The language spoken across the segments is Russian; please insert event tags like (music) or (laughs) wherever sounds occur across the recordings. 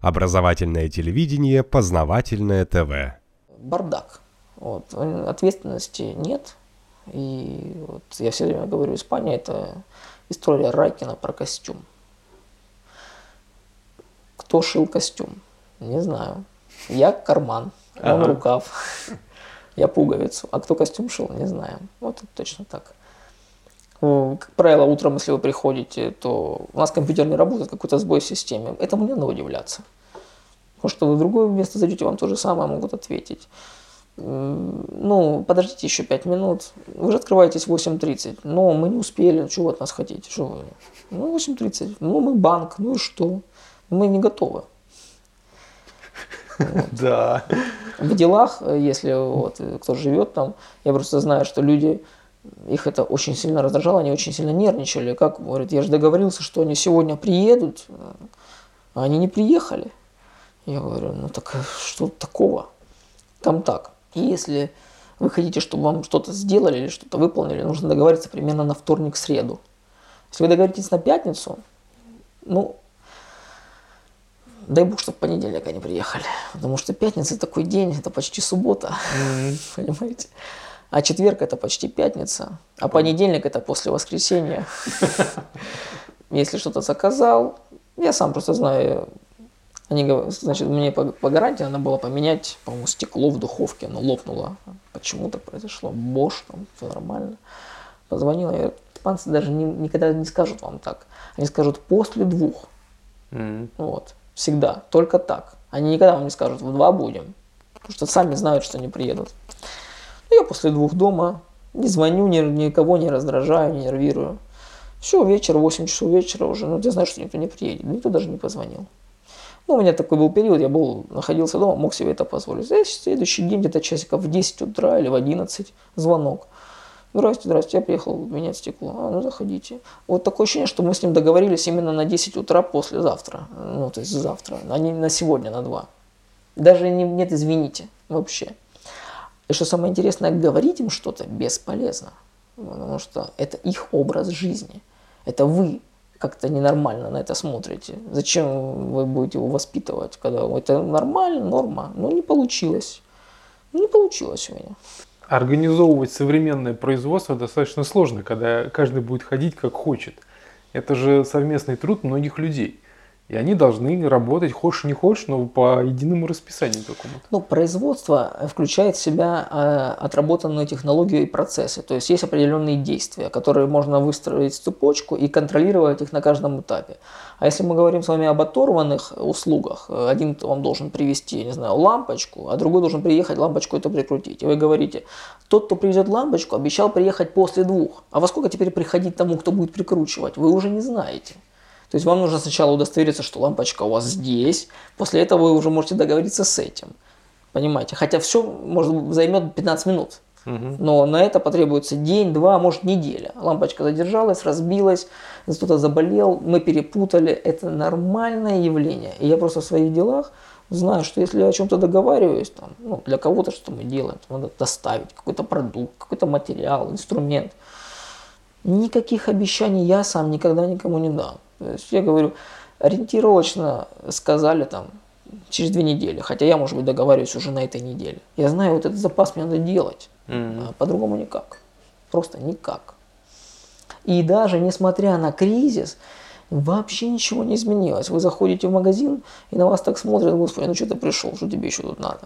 Образовательное телевидение, познавательное ТВ. Бардак. Вот. Ответственности нет. И вот я все время говорю, Испания это история Райкина про костюм. Кто шил костюм? Не знаю. Я карман, он ага. рукав, (laughs) я пуговицу. А кто костюм шил, не знаю. Вот это точно так. Как правило, утром, если вы приходите, то у нас компьютер не работает, какой-то сбой в системе. Этому не надо удивляться. Может, что вы в другое место зайдете, вам то же самое могут ответить. Ну, подождите еще 5 минут. Вы же открываетесь в 8.30. Но мы не успели. Чего от нас хотите? Что вы? Ну, 8.30. Ну, мы банк. Ну и что? Мы не готовы. (laughs) Да. В делах, если вот кто живет там, я просто знаю, что люди их это очень сильно раздражало, они очень сильно нервничали. Как, говорит, я же договорился, что они сегодня приедут, а они не приехали. Я говорю, ну так что такого? Там так. И если вы хотите, чтобы вам что-то сделали или что-то выполнили, нужно договориться примерно на вторник-среду. Если вы договоритесь на пятницу, ну, дай бог, чтобы в понедельник они приехали. Потому что пятница такой день, это почти суббота. Mm-hmm. (laughs) Понимаете? А четверг это почти пятница, а понедельник это после воскресенья. Если что-то заказал, я сам просто знаю, они, значит, мне по, по гарантии надо было поменять, по-моему, стекло в духовке, оно лопнуло. Почему так произошло? Бош, там, все нормально. Позвонил, я испанцы даже не, никогда не скажут вам так. Они скажут после двух. Mm-hmm. Вот. Всегда. Только так. Они никогда вам не скажут, в два будем. Потому что сами знают, что не приедут. Я после двух дома не звоню, ни, никого не раздражаю, не нервирую. Все, вечер, 8 часов вечера уже, ну, я знаю, что никто не приедет, никто даже не позвонил. Ну, у меня такой был период, я был, находился дома, мог себе это позволить. Здесь следующий день, где-то часиков в 10 утра или в 11, звонок. Здрасте, здрасте, я приехал менять стекло. А, ну заходите. Вот такое ощущение, что мы с ним договорились именно на 10 утра послезавтра. Ну, то есть завтра, а не на сегодня, на 2. Даже не, нет, извините, вообще. И что самое интересное, говорить им что-то бесполезно, потому что это их образ жизни. Это вы как-то ненормально на это смотрите. Зачем вы будете его воспитывать, когда это нормально, норма? Ну, не получилось. Не получилось у меня. Организовывать современное производство достаточно сложно, когда каждый будет ходить как хочет. Это же совместный труд многих людей. И они должны работать, хочешь не хочешь, но по единому расписанию какому-то. Ну, производство включает в себя э, отработанную технологию и процессы. То есть есть определенные действия, которые можно выстроить в цепочку и контролировать их на каждом этапе. А если мы говорим с вами об оторванных услугах, один вам должен привезти, не знаю, лампочку, а другой должен приехать лампочку это прикрутить. И вы говорите, тот, кто привезет лампочку, обещал приехать после двух. А во сколько теперь приходить тому, кто будет прикручивать? Вы уже не знаете. То есть вам нужно сначала удостовериться, что лампочка у вас здесь, после этого вы уже можете договориться с этим. Понимаете? Хотя все может займет 15 минут. Но на это потребуется день, два, может неделя. Лампочка задержалась, разбилась, кто-то заболел, мы перепутали. Это нормальное явление. И я просто в своих делах знаю, что если я о чем-то договариваюсь, там, ну, для кого-то что мы делаем, надо доставить какой-то продукт, какой-то материал, инструмент. Никаких обещаний я сам никогда никому не дам. Я говорю, ориентировочно сказали там через две недели, хотя я, может быть, договариваюсь уже на этой неделе. Я знаю, вот этот запас мне надо делать, mm-hmm. по-другому никак, просто никак. И даже несмотря на кризис, вообще ничего не изменилось. Вы заходите в магазин, и на вас так смотрят, господи, ну что ты пришел, что тебе еще тут надо?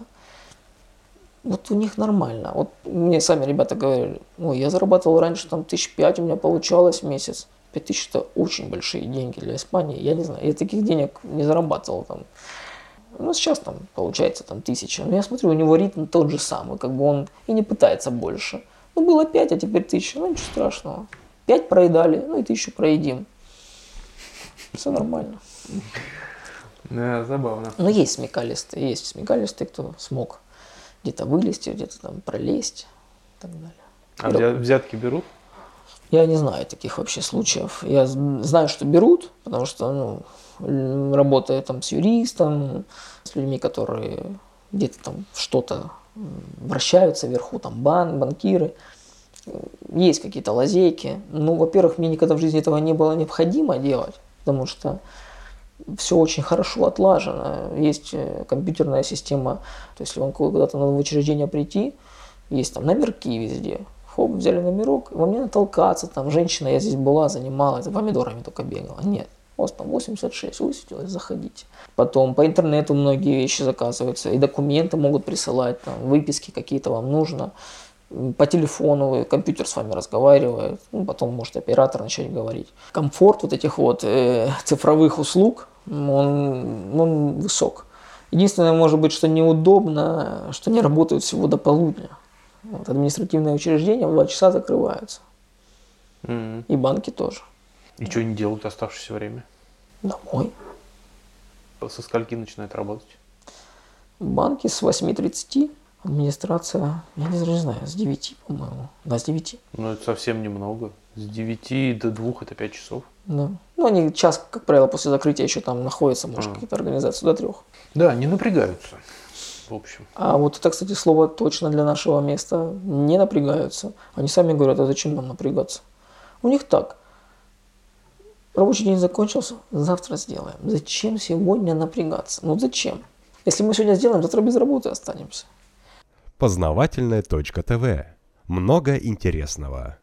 Вот у них нормально. Вот мне сами ребята говорили, ой, я зарабатывал раньше там тысяч пять, у меня получалось в месяц. 5000 это очень большие деньги для Испании. Я не знаю, я таких денег не зарабатывал там. Ну, сейчас там получается там тысяча. Но я смотрю, у него ритм тот же самый, как бы он и не пытается больше. Ну, было 5, а теперь тысяча. Ну, ничего страшного. 5 проедали, ну и тысячу проедим. Все нормально. Да, забавно. Но есть смекалисты, есть смекалисты, кто смог где-то вылезти, где-то там пролезть и так далее. А взятки берут? Я не знаю таких вообще случаев. Я знаю, что берут, потому что ну, работая там с юристом, с людьми, которые где-то там что-то вращаются вверху, там бан, банкиры, есть какие-то лазейки. Ну, во-первых, мне никогда в жизни этого не было необходимо делать, потому что все очень хорошо отлажено. Есть э, компьютерная система, то есть если вам куда-то надо в учреждение прийти, есть там номерки везде. Хоп, взяли номерок, вам не надо толкаться, там женщина, я здесь была, занималась, помидорами только бегала. Нет, у вас там 86, высветилось, заходите. Потом по интернету многие вещи заказываются, и документы могут присылать, там, выписки какие-то вам нужно. По телефону компьютер с вами разговаривает, ну, потом может оператор начать говорить. Комфорт вот этих вот э, цифровых услуг, он, он высок. Единственное, может быть, что неудобно, что не работают всего до полудня. Вот, административные учреждения в 2 часа закрываются. Мгм. И банки тоже. И что они делают оставшееся время? Домой. Со скольки начинают работать? Банки с 8.30, администрация, я не, не знаю, с 9, по-моему. Да, с 9. Ну, это совсем немного. С 9 до 2 это 5 часов. Да. Ну, они час, как правило, после закрытия еще там находятся, может, А. какие-то организации до трех. Да, не напрягаются. В общем. А вот это, кстати, слово точно для нашего места. Не напрягаются. Они сами говорят, а зачем нам напрягаться? У них так. Рабочий день закончился, завтра сделаем. Зачем сегодня напрягаться? Ну зачем? Если мы сегодня сделаем, завтра без работы останемся. Познавательная точка ТВ. Много интересного.